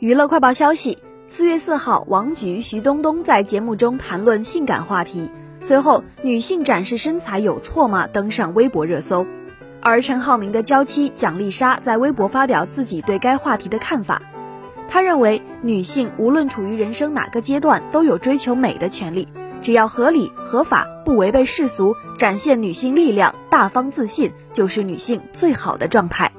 娱乐快报消息四月四号王菊徐冬冬在节目中谈论性感话题随后女性展示身材有错吗？登上微博热搜。而陈浩民的娇妻蒋丽莎在微博发表自己对该话题的看法。她认为女性无论处于人生哪个阶段都有追求美的权利只要合理合法不违背世俗展现女性力量大方自信就是女性最好的状态。